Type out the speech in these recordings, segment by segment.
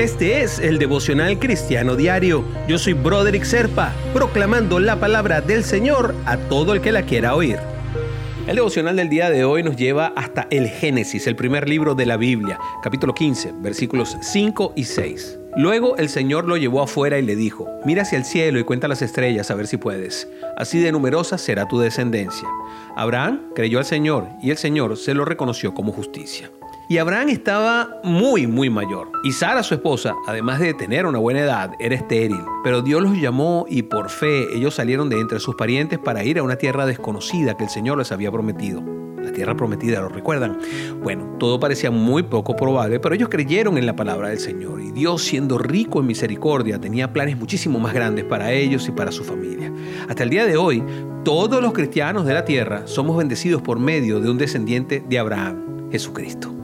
Este es el devocional cristiano diario. Yo soy Broderick Serpa, proclamando la palabra del Señor a todo el que la quiera oír. El devocional del día de hoy nos lleva hasta el Génesis, el primer libro de la Biblia, capítulo 15, versículos 5 y 6. Luego el Señor lo llevó afuera y le dijo, mira hacia el cielo y cuenta las estrellas a ver si puedes. Así de numerosa será tu descendencia. Abraham creyó al Señor y el Señor se lo reconoció como justicia. Y Abraham estaba muy, muy mayor. Y Sara, su esposa, además de tener una buena edad, era estéril. Pero Dios los llamó y por fe ellos salieron de entre sus parientes para ir a una tierra desconocida que el Señor les había prometido. La tierra prometida, ¿lo recuerdan? Bueno, todo parecía muy poco probable, pero ellos creyeron en la palabra del Señor. Y Dios, siendo rico en misericordia, tenía planes muchísimo más grandes para ellos y para su familia. Hasta el día de hoy, todos los cristianos de la tierra somos bendecidos por medio de un descendiente de Abraham, Jesucristo.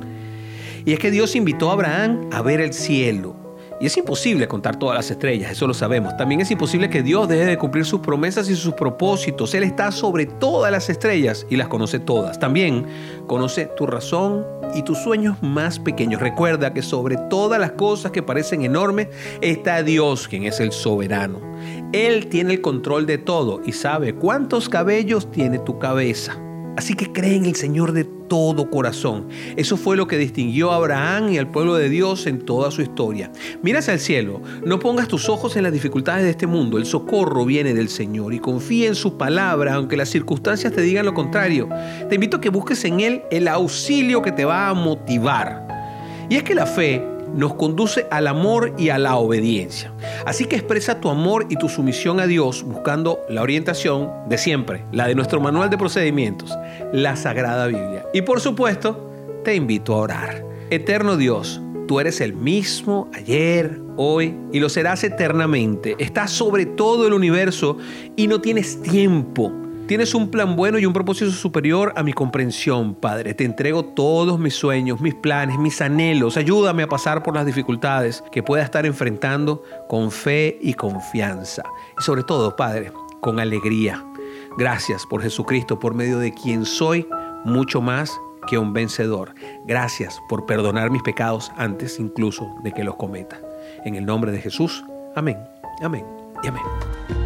Y es que Dios invitó a Abraham a ver el cielo. Y es imposible contar todas las estrellas, eso lo sabemos. También es imposible que Dios deje de cumplir sus promesas y sus propósitos. Él está sobre todas las estrellas y las conoce todas. También conoce tu razón y tus sueños más pequeños. Recuerda que sobre todas las cosas que parecen enormes está Dios, quien es el soberano. Él tiene el control de todo y sabe cuántos cabellos tiene tu cabeza. Así que cree en el Señor de todo corazón. Eso fue lo que distinguió a Abraham y al pueblo de Dios en toda su historia. Miras al cielo, no pongas tus ojos en las dificultades de este mundo, el socorro viene del Señor y confía en su palabra, aunque las circunstancias te digan lo contrario. Te invito a que busques en Él el auxilio que te va a motivar. Y es que la fe nos conduce al amor y a la obediencia. Así que expresa tu amor y tu sumisión a Dios buscando la orientación de siempre, la de nuestro manual de procedimientos, la Sagrada Biblia. Y por supuesto, te invito a orar. Eterno Dios, tú eres el mismo ayer, hoy y lo serás eternamente. Estás sobre todo el universo y no tienes tiempo Tienes un plan bueno y un propósito superior a mi comprensión, Padre. Te entrego todos mis sueños, mis planes, mis anhelos. Ayúdame a pasar por las dificultades que pueda estar enfrentando con fe y confianza. Y sobre todo, Padre, con alegría. Gracias por Jesucristo, por medio de quien soy mucho más que un vencedor. Gracias por perdonar mis pecados antes incluso de que los cometa. En el nombre de Jesús. Amén. Amén. Y amén.